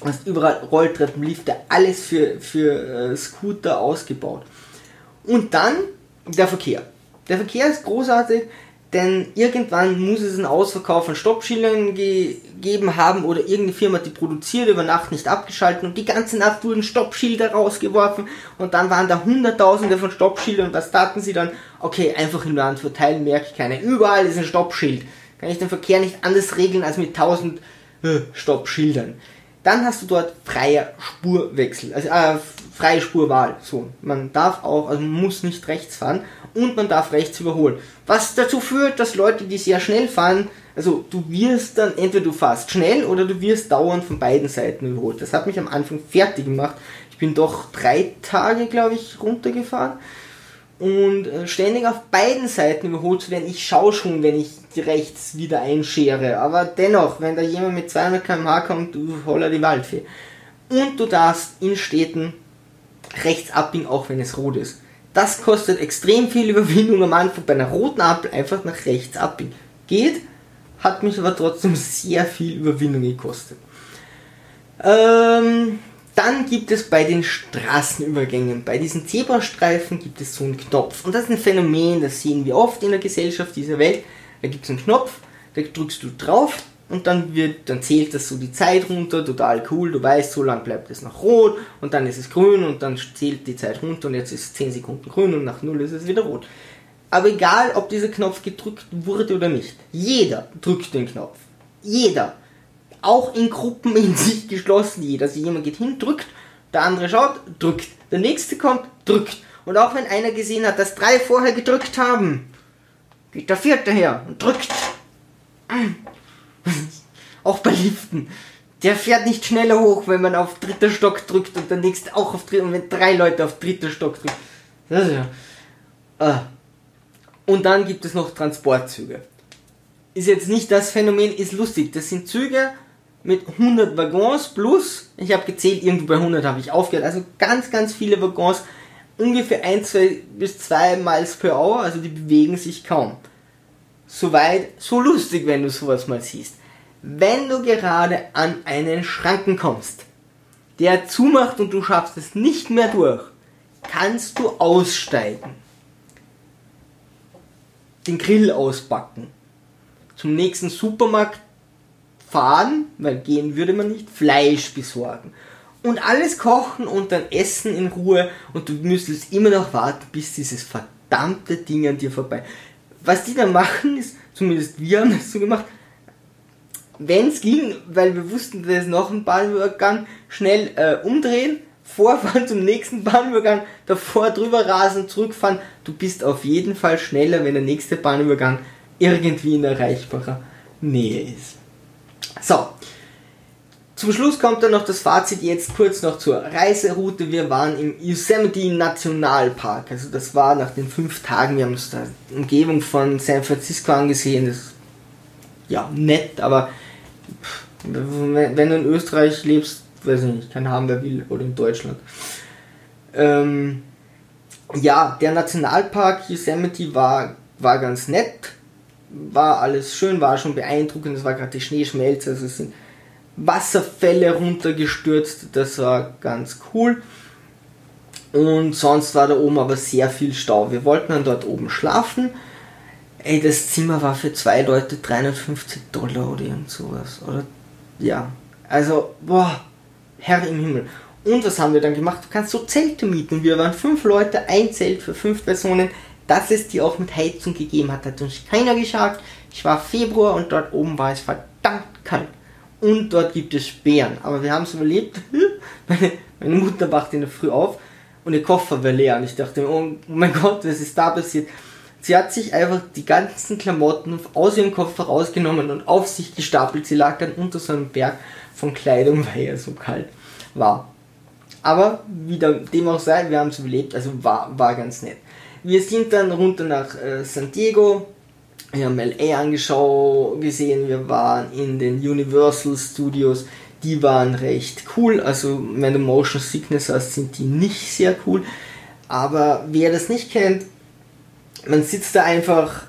Du hast überall Rolltreppen, Lifte, alles für, für äh, Scooter ausgebaut. Und dann der Verkehr. Der Verkehr ist großartig. Denn irgendwann muss es einen Ausverkauf von Stoppschildern gegeben haben oder irgendeine Firma, die produziert, über Nacht nicht abgeschaltet und die ganze Nacht wurden Stoppschilder rausgeworfen und dann waren da hunderttausende von Stoppschildern und was taten sie dann? Okay, einfach im Land verteilen, merke ich keine. Überall ist ein Stoppschild. Kann ich den Verkehr nicht anders regeln als mit tausend äh, Stoppschildern. Dann hast du dort freier Spurwechsel, also äh, freie Spurwahl. So, man darf auch, also man muss nicht rechts fahren und man darf rechts überholen. Was dazu führt, dass Leute, die sehr schnell fahren, also du wirst dann, entweder du fährst schnell oder du wirst dauernd von beiden Seiten überholt. Das hat mich am Anfang fertig gemacht. Ich bin doch drei Tage, glaube ich, runtergefahren und äh, ständig auf beiden Seiten überholt zu werden. Ich schaue schon, wenn ich rechts wieder einschere, aber dennoch, wenn da jemand mit 200 km/h kommt, du holler die Waldfee. Und du darfst in Städten rechts abbiegen, auch wenn es rot ist. Das kostet extrem viel Überwindung am Anfang bei einer roten Ampel einfach nach rechts abbiegen. Geht, hat mich aber trotzdem sehr viel Überwindung gekostet. Ähm, dann gibt es bei den Straßenübergängen, bei diesen Zebrastreifen gibt es so einen Knopf. Und das ist ein Phänomen, das sehen wir oft in der Gesellschaft dieser Welt. Da gibt es einen Knopf, da drückst du drauf und dann wird, dann zählt das so die Zeit runter, total cool, du weißt, so lang bleibt es noch rot und dann ist es grün und dann zählt die Zeit runter und jetzt ist es 10 Sekunden grün und nach 0 ist es wieder rot. Aber egal, ob dieser Knopf gedrückt wurde oder nicht, jeder drückt den Knopf. Jeder. Auch in Gruppen in sich geschlossen, jeder. Also jemand geht hin, drückt, der andere schaut, drückt. Der nächste kommt, drückt. Und auch wenn einer gesehen hat, dass drei vorher gedrückt haben, geht der vierte her und drückt. auch bei Liften. Der fährt nicht schneller hoch, wenn man auf dritter Stock drückt und der nächste auch auf dritter, und wenn drei Leute auf dritter Stock drücken. Das ist ja. Ah. Und dann gibt es noch Transportzüge. Ist jetzt nicht das Phänomen, ist lustig. Das sind Züge mit 100 Waggons plus, ich habe gezählt, irgendwo bei 100 habe ich aufgehört, also ganz, ganz viele Waggons, ungefähr 1 2 bis 2 Miles per Hour, also die bewegen sich kaum. Soweit, so lustig, wenn du sowas mal siehst. Wenn du gerade an einen Schranken kommst, der zumacht und du schaffst es nicht mehr durch, kannst du aussteigen. Den Grill ausbacken. Zum nächsten Supermarkt fahren, weil gehen würde man nicht, Fleisch besorgen. Und alles kochen und dann essen in Ruhe und du müsstest immer noch warten, bis dieses verdammte Ding an dir vorbei. Was die da machen, ist, zumindest wir haben das so gemacht, wenn es ging, weil wir wussten, dass es noch ein Bahnübergang, schnell äh, umdrehen, vorfahren zum nächsten Bahnübergang, davor drüber rasen, zurückfahren. Du bist auf jeden Fall schneller, wenn der nächste Bahnübergang irgendwie in erreichbarer Nähe ist. So. Zum Schluss kommt dann noch das Fazit jetzt kurz noch zur Reiseroute. Wir waren im Yosemite Nationalpark. Also das war nach den fünf Tagen, wir haben uns da Umgebung von San Francisco angesehen. Das ist ja nett, aber wenn du in Österreich lebst, weiß ich nicht, kann haben wer will, oder in Deutschland. Ähm, ja, der Nationalpark Yosemite war, war ganz nett, war alles schön, war schon beeindruckend, es war gerade die Schneeschmelze, also es sind Wasserfälle runtergestürzt, das war ganz cool. Und sonst war da oben aber sehr viel Stau. Wir wollten dann dort oben schlafen. Ey, das Zimmer war für zwei Leute 350 Dollar oder irgend sowas. Oder ja. Also, boah, Herr im Himmel. Und was haben wir dann gemacht? Du kannst so Zelte mieten. Wir waren fünf Leute, ein Zelt für fünf Personen. Dass es die auch mit Heizung gegeben hat, hat uns keiner gesagt. Ich war Februar und dort oben war es verdammt kalt. Und dort gibt es Bären. Aber wir haben es überlebt. Meine, meine Mutter wachte in der Früh auf und ihr Koffer war leer. Und ich dachte, oh mein Gott, was ist da passiert? Sie hat sich einfach die ganzen Klamotten aus ihrem Koffer rausgenommen und auf sich gestapelt. Sie lag dann unter so einem Berg von Kleidung, weil er so kalt war. Aber wie dem auch sei, wir haben es überlebt, also war, war ganz nett. Wir sind dann runter nach äh, San Diego, wir haben LA angeschaut, gesehen, wir waren in den Universal Studios, die waren recht cool, also wenn du Motion Sickness hast, sind die nicht sehr cool. Aber wer das nicht kennt, man sitzt da einfach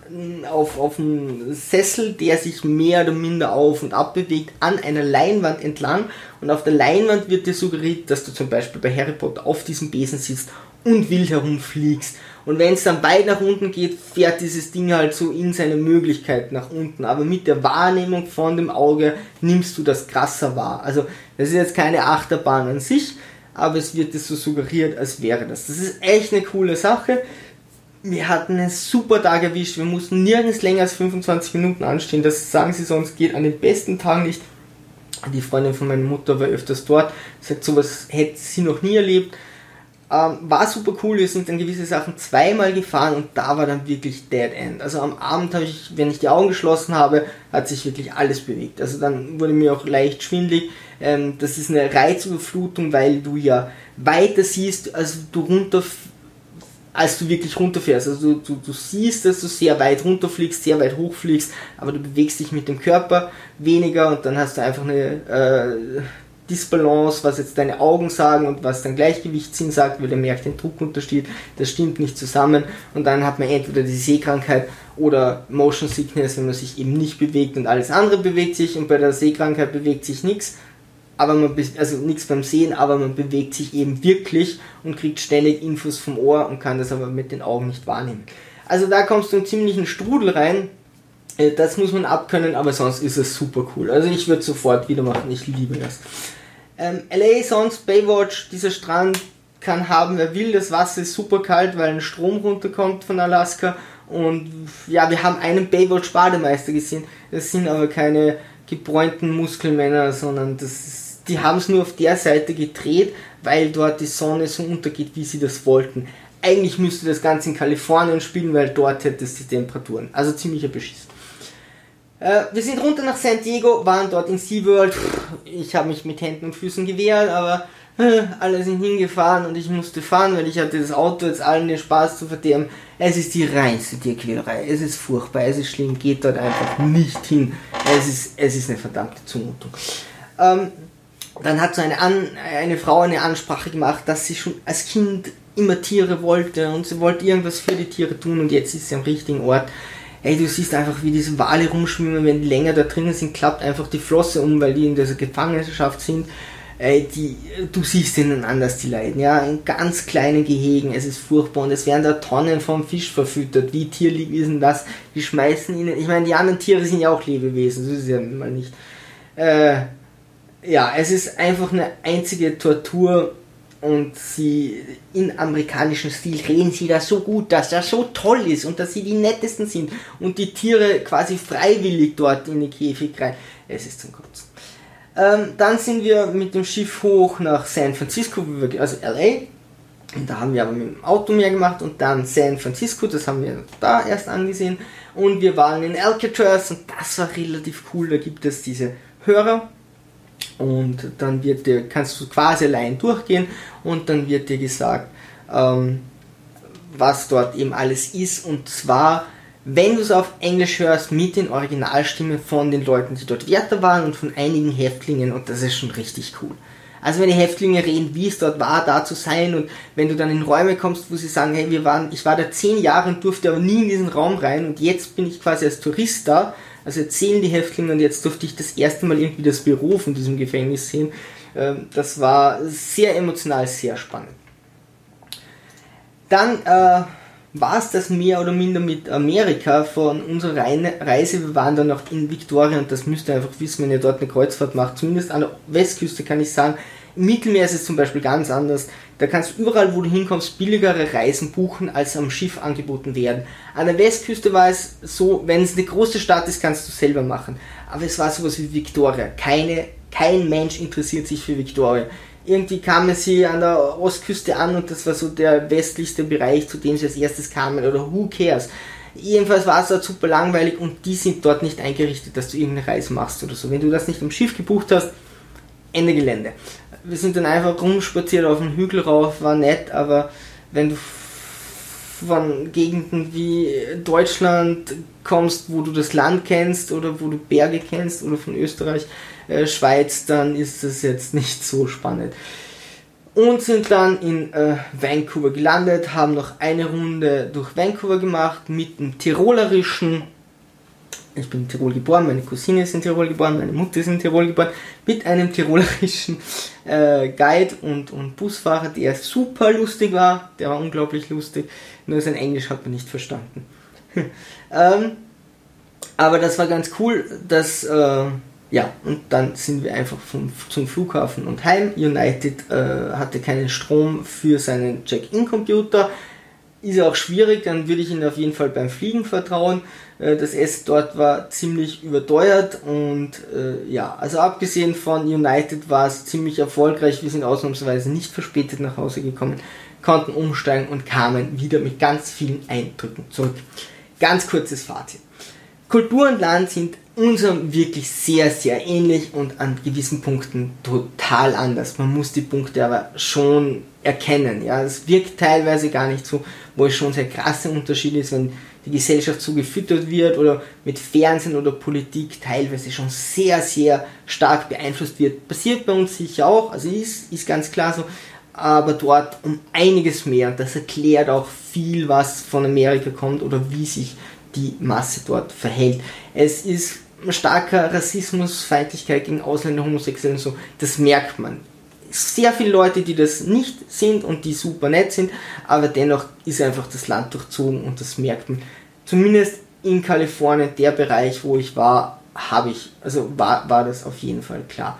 auf, auf einem Sessel, der sich mehr oder minder auf und ab bewegt, an einer Leinwand entlang. Und auf der Leinwand wird dir suggeriert, dass du zum Beispiel bei Harry Potter auf diesem Besen sitzt und wild herumfliegst. Und wenn es dann weit nach unten geht, fährt dieses Ding halt so in seine Möglichkeit nach unten. Aber mit der Wahrnehmung von dem Auge nimmst du das krasser wahr. Also das ist jetzt keine Achterbahn an sich, aber es wird dir so suggeriert, als wäre das. Das ist echt eine coole Sache wir hatten einen super Tag erwischt. Wir mussten nirgends länger als 25 Minuten anstehen. Das sagen sie sonst geht an den besten Tagen nicht. Die Freundin von meiner Mutter war öfters dort. Sagt, sowas hätte sie noch nie erlebt. Ähm, war super cool. Wir sind dann gewisse Sachen zweimal gefahren und da war dann wirklich Dead End. Also am Abend habe ich, wenn ich die Augen geschlossen habe, hat sich wirklich alles bewegt. Also dann wurde mir auch leicht schwindlig. Ähm, das ist eine Reizüberflutung, weil du ja weiter siehst, als du runter als du wirklich runterfährst. Also du, du, du, siehst, dass du sehr weit runterfliegst, sehr weit hochfliegst, aber du bewegst dich mit dem Körper weniger und dann hast du einfach eine äh, Disbalance, was jetzt deine Augen sagen und was dein Gleichgewichtssinn sagt, weil der merkt den Druckunterschied, das stimmt nicht zusammen und dann hat man entweder die Sehkrankheit oder Motion Sickness, wenn man sich eben nicht bewegt und alles andere bewegt sich und bei der Sehkrankheit bewegt sich nichts aber man, also nichts beim Sehen, aber man bewegt sich eben wirklich und kriegt ständig Infos vom Ohr und kann das aber mit den Augen nicht wahrnehmen. Also da kommst du in ziemlichen Strudel rein. Äh, das muss man abkönnen, aber sonst ist es super cool. Also ich würde sofort wieder machen, ich liebe das. Ähm, LA, sonst Baywatch, dieser Strand kann haben, wer will. Das Wasser ist super kalt, weil ein Strom runterkommt von Alaska. Und ja, wir haben einen Baywatch-Bademeister gesehen. Das sind aber keine gebräunten Muskelmänner, sondern das ist die haben es nur auf der Seite gedreht, weil dort die Sonne so untergeht, wie sie das wollten. Eigentlich müsste das Ganze in Kalifornien spielen, weil dort hätte es die Temperaturen. Also ziemlicher Beschiss. Äh, wir sind runter nach San Diego, waren dort in SeaWorld. Ich habe mich mit Händen und Füßen gewehrt, aber äh, alle sind hingefahren und ich musste fahren, weil ich hatte das Auto jetzt allen den Spaß zu verderben. Es ist die reinste Tierquälerei. Es ist furchtbar, es ist schlimm, geht dort einfach nicht hin. Es ist, es ist eine verdammte Zumutung. Ähm, dann hat so eine, An eine Frau eine Ansprache gemacht, dass sie schon als Kind immer Tiere wollte und sie wollte irgendwas für die Tiere tun und jetzt ist sie am richtigen Ort. Ey, du siehst einfach, wie diese Wale rumschwimmen, wenn die länger da drinnen sind, klappt einfach die Flosse um, weil die in dieser Gefangenschaft sind. Ey, die, du siehst ihnen an, dass die leiden, ja, in ganz kleinen Gehegen, es ist furchtbar und es werden da Tonnen vom Fisch verfüttert. Wie tierlieb ist denn das? Die schmeißen ihnen, ich meine, die anderen Tiere sind ja auch Lebewesen, so ist es ja mal nicht. Äh, ja, es ist einfach eine einzige Tortur und sie in amerikanischem Stil reden sie da so gut, dass das so toll ist und dass sie die nettesten sind und die Tiere quasi freiwillig dort in den Käfig rein. Es ist zum Kotzen. Ähm, dann sind wir mit dem Schiff hoch nach San Francisco, also LA. Und da haben wir aber mit dem Auto mehr gemacht und dann San Francisco, das haben wir da erst angesehen. Und wir waren in Alcatraz und das war relativ cool. Da gibt es diese Hörer und dann wird dir, kannst du quasi allein durchgehen und dann wird dir gesagt, ähm, was dort eben alles ist. Und zwar, wenn du es auf Englisch hörst, mit den Originalstimmen von den Leuten, die dort Wärter waren und von einigen Häftlingen und das ist schon richtig cool. Also wenn die Häftlinge reden, wie es dort war, da zu sein und wenn du dann in Räume kommst, wo sie sagen, hey, wir waren, ich war da zehn Jahre und durfte aber nie in diesen Raum rein und jetzt bin ich quasi als Tourist da, also erzählen die Häftlinge und jetzt durfte ich das erste Mal irgendwie das Büro von diesem Gefängnis sehen. Ähm, das war sehr emotional, sehr spannend. Dann äh, war es das mehr oder minder mit Amerika von unserer Reise. Wir waren dann noch in Victoria und das müsst ihr einfach wissen, wenn ihr dort eine Kreuzfahrt macht. Zumindest an der Westküste kann ich sagen, im Mittelmeer ist es zum Beispiel ganz anders. Da kannst du überall, wo du hinkommst, billigere Reisen buchen, als am Schiff angeboten werden. An der Westküste war es so, wenn es eine große Stadt ist, kannst du selber machen. Aber es war sowas wie Victoria. Keine, kein Mensch interessiert sich für Victoria. Irgendwie kamen sie an der Ostküste an und das war so der westlichste Bereich, zu dem sie als erstes kamen. Oder who cares? Jedenfalls war es dort super langweilig und die sind dort nicht eingerichtet, dass du irgendeine Reise machst oder so. Wenn du das nicht am Schiff gebucht hast, Ende Gelände wir sind dann einfach rumspaziert auf den Hügel rauf, war nett, aber wenn du von Gegenden wie Deutschland kommst, wo du das Land kennst oder wo du Berge kennst oder von Österreich, äh, Schweiz, dann ist das jetzt nicht so spannend. Und sind dann in äh, Vancouver gelandet, haben noch eine Runde durch Vancouver gemacht mit dem tirolerischen ich bin in Tirol geboren, meine Cousine ist in Tirol geboren, meine Mutter ist in Tirol geboren, mit einem tirolerischen äh, Guide und, und Busfahrer, der super lustig war, der war unglaublich lustig, nur sein Englisch hat man nicht verstanden. ähm, aber das war ganz cool, dass, äh, ja, und dann sind wir einfach vom, zum Flughafen und heim. United äh, hatte keinen Strom für seinen Check-in-Computer, ist auch schwierig, dann würde ich Ihnen auf jeden Fall beim Fliegen vertrauen. Äh, das Essen dort war ziemlich überteuert und äh, ja, also abgesehen von United war es ziemlich erfolgreich. Wir sind ausnahmsweise nicht verspätet nach Hause gekommen, konnten umsteigen und kamen wieder mit ganz vielen Eindrücken zurück. Ganz kurzes Fazit. Kultur und Land sind unserem wirklich sehr, sehr ähnlich und an gewissen Punkten total anders. Man muss die Punkte aber schon erkennen. Ja, es wirkt teilweise gar nicht so, wo es schon sehr krasse Unterschied ist, wenn die Gesellschaft so gefüttert wird oder mit Fernsehen oder Politik teilweise schon sehr, sehr stark beeinflusst wird. Passiert bei uns sicher auch, also ist, ist ganz klar so, aber dort um einiges mehr. Das erklärt auch viel, was von Amerika kommt oder wie sich die Masse dort verhält. Es ist starker Rassismus, Feindlichkeit gegen Ausländer, Homosexuelle und so, das merkt man sehr viele Leute, die das nicht sind und die super nett sind, aber dennoch ist einfach das Land durchzogen und das merkt man. Zumindest in Kalifornien, der Bereich, wo ich war, habe ich, also war, war das auf jeden Fall klar.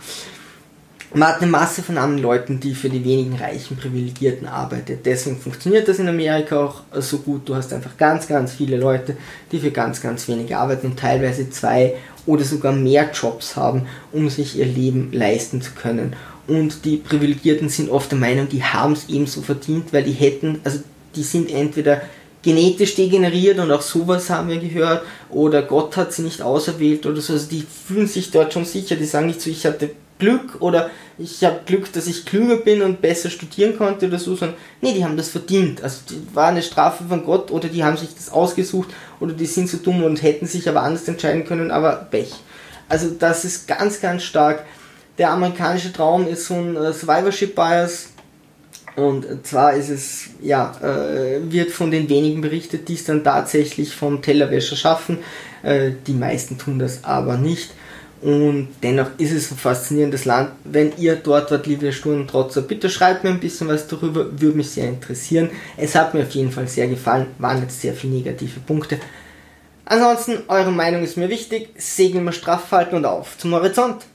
Man hat eine Masse von anderen Leuten, die für die wenigen reichen Privilegierten arbeitet. Deswegen funktioniert das in Amerika auch so gut. Du hast einfach ganz, ganz viele Leute, die für ganz, ganz wenig arbeiten und teilweise zwei oder sogar mehr Jobs haben, um sich ihr Leben leisten zu können und die Privilegierten sind oft der Meinung, die haben es ebenso verdient, weil die hätten, also die sind entweder genetisch degeneriert und auch sowas haben wir gehört, oder Gott hat sie nicht auserwählt oder so, also die fühlen sich dort schon sicher, die sagen nicht so, ich hatte Glück oder ich habe Glück, dass ich klüger bin und besser studieren konnte oder so, sondern nee, die haben das verdient. Also die war eine Strafe von Gott oder die haben sich das ausgesucht oder die sind so dumm und hätten sich aber anders entscheiden können, aber Pech. Also das ist ganz, ganz stark der amerikanische Traum ist so ein äh, Survivorship Bias. Und zwar ist es, ja, äh, wird von den wenigen berichtet, die es dann tatsächlich vom Tellerwäscher schaffen. Äh, die meisten tun das aber nicht. Und dennoch ist es ein faszinierendes Land. Wenn ihr dort wart, liebe Sturmtrotzer, bitte schreibt mir ein bisschen was darüber, würde mich sehr interessieren. Es hat mir auf jeden Fall sehr gefallen, waren jetzt sehr viele negative Punkte. Ansonsten, eure Meinung ist mir wichtig. Segeln wir straff halten und auf zum Horizont.